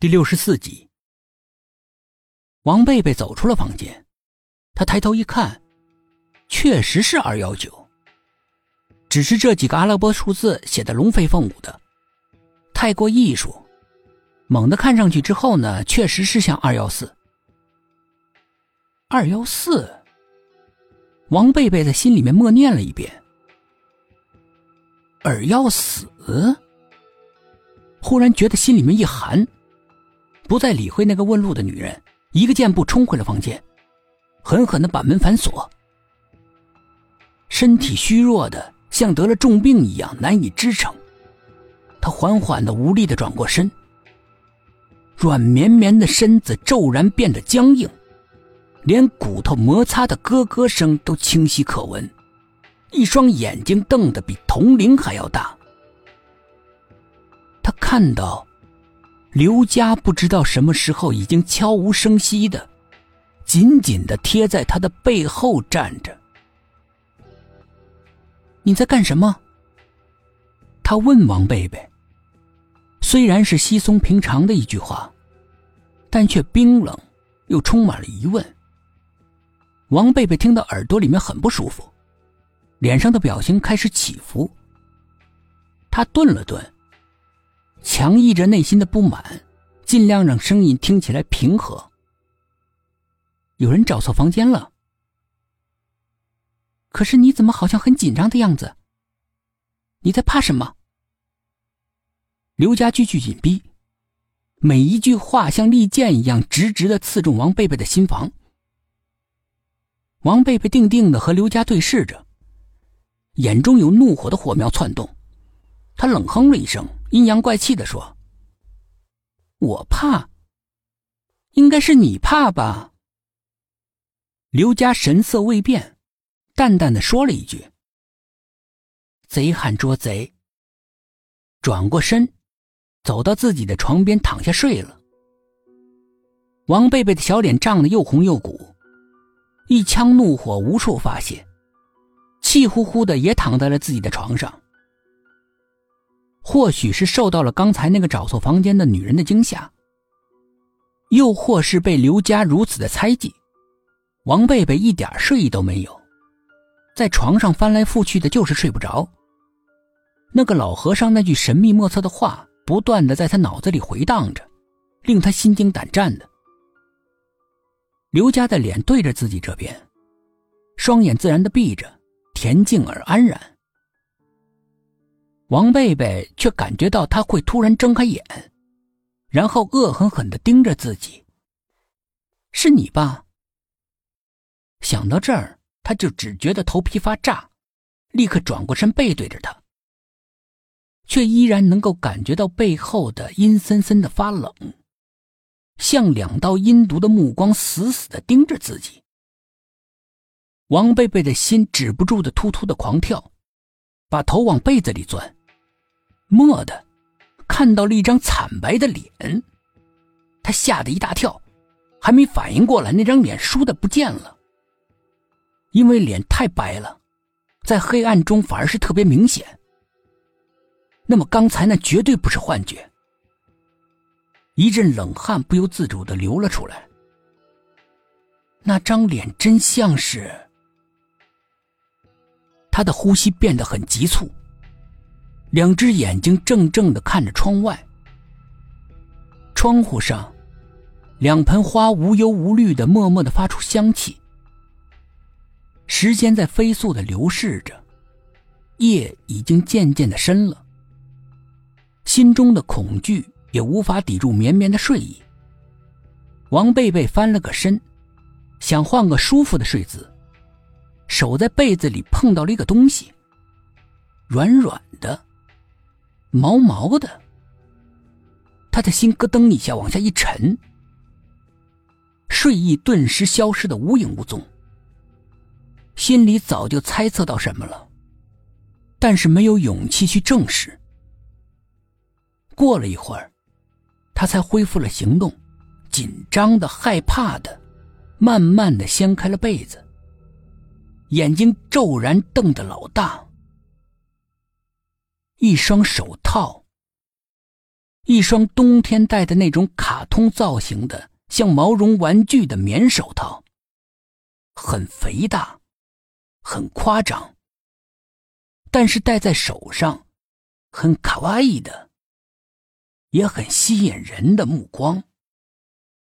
第六十四集，王贝贝走出了房间，他抬头一看，确实是二幺九，只是这几个阿拉伯数字写的龙飞凤舞的，太过艺术。猛的看上去之后呢，确实是像二幺四。二幺四，王贝贝在心里面默念了一遍。尔要死，忽然觉得心里面一寒。不再理会那个问路的女人，一个箭步冲回了房间，狠狠的把门反锁。身体虚弱的像得了重病一样难以支撑，他缓缓的无力的转过身，软绵绵的身子骤然变得僵硬，连骨头摩擦的咯咯声都清晰可闻，一双眼睛瞪得比铜铃还要大。他看到。刘家不知道什么时候已经悄无声息的，紧紧的贴在他的背后站着。你在干什么？他问王贝贝。虽然是稀松平常的一句话，但却冰冷，又充满了疑问。王贝贝听到耳朵里面很不舒服，脸上的表情开始起伏。他顿了顿。强抑着内心的不满，尽量让声音听起来平和。有人找错房间了。可是你怎么好像很紧张的样子？你在怕什么？刘家句句紧逼，每一句话像利剑一样直直的刺中王贝贝的心房。王贝贝定定的和刘家对视着，眼中有怒火的火苗窜动，他冷哼了一声。阴阳怪气的说：“我怕，应该是你怕吧？”刘家神色未变，淡淡的说了一句：“贼喊捉贼。”转过身，走到自己的床边躺下睡了。王贝贝的小脸涨得又红又鼓，一腔怒火无处发泄，气呼呼的也躺在了自己的床上。或许是受到了刚才那个找错房间的女人的惊吓，又或是被刘家如此的猜忌，王贝贝一点睡意都没有，在床上翻来覆去的，就是睡不着。那个老和尚那句神秘莫测的话，不断的在他脑子里回荡着，令他心惊胆战的。刘家的脸对着自己这边，双眼自然的闭着，恬静而安然。王贝贝却感觉到他会突然睁开眼，然后恶狠狠的盯着自己。是你吧？想到这儿，他就只觉得头皮发炸，立刻转过身背对着他，却依然能够感觉到背后的阴森森的发冷，像两道阴毒的目光死死的盯着自己。王贝贝的心止不住的突突的狂跳，把头往被子里钻。蓦的，看到了一张惨白的脸，他吓得一大跳，还没反应过来，那张脸倏的不见了。因为脸太白了，在黑暗中反而是特别明显。那么刚才那绝对不是幻觉。一阵冷汗不由自主的流了出来。那张脸真像是……他的呼吸变得很急促。两只眼睛怔怔的看着窗外，窗户上，两盆花无忧无虑的默默的发出香气。时间在飞速的流逝着，夜已经渐渐的深了。心中的恐惧也无法抵住绵绵的睡意。王贝贝翻了个身，想换个舒服的睡姿，手在被子里碰到了一个东西，软软的。毛毛的，他的心咯噔一下往下一沉，睡意顿时消失的无影无踪。心里早就猜测到什么了，但是没有勇气去证实。过了一会儿，他才恢复了行动，紧张的、害怕的，慢慢的掀开了被子，眼睛骤然瞪得老大。一双手套，一双冬天戴的那种卡通造型的、像毛绒玩具的棉手套，很肥大，很夸张，但是戴在手上，很卡哇伊的，也很吸引人的目光。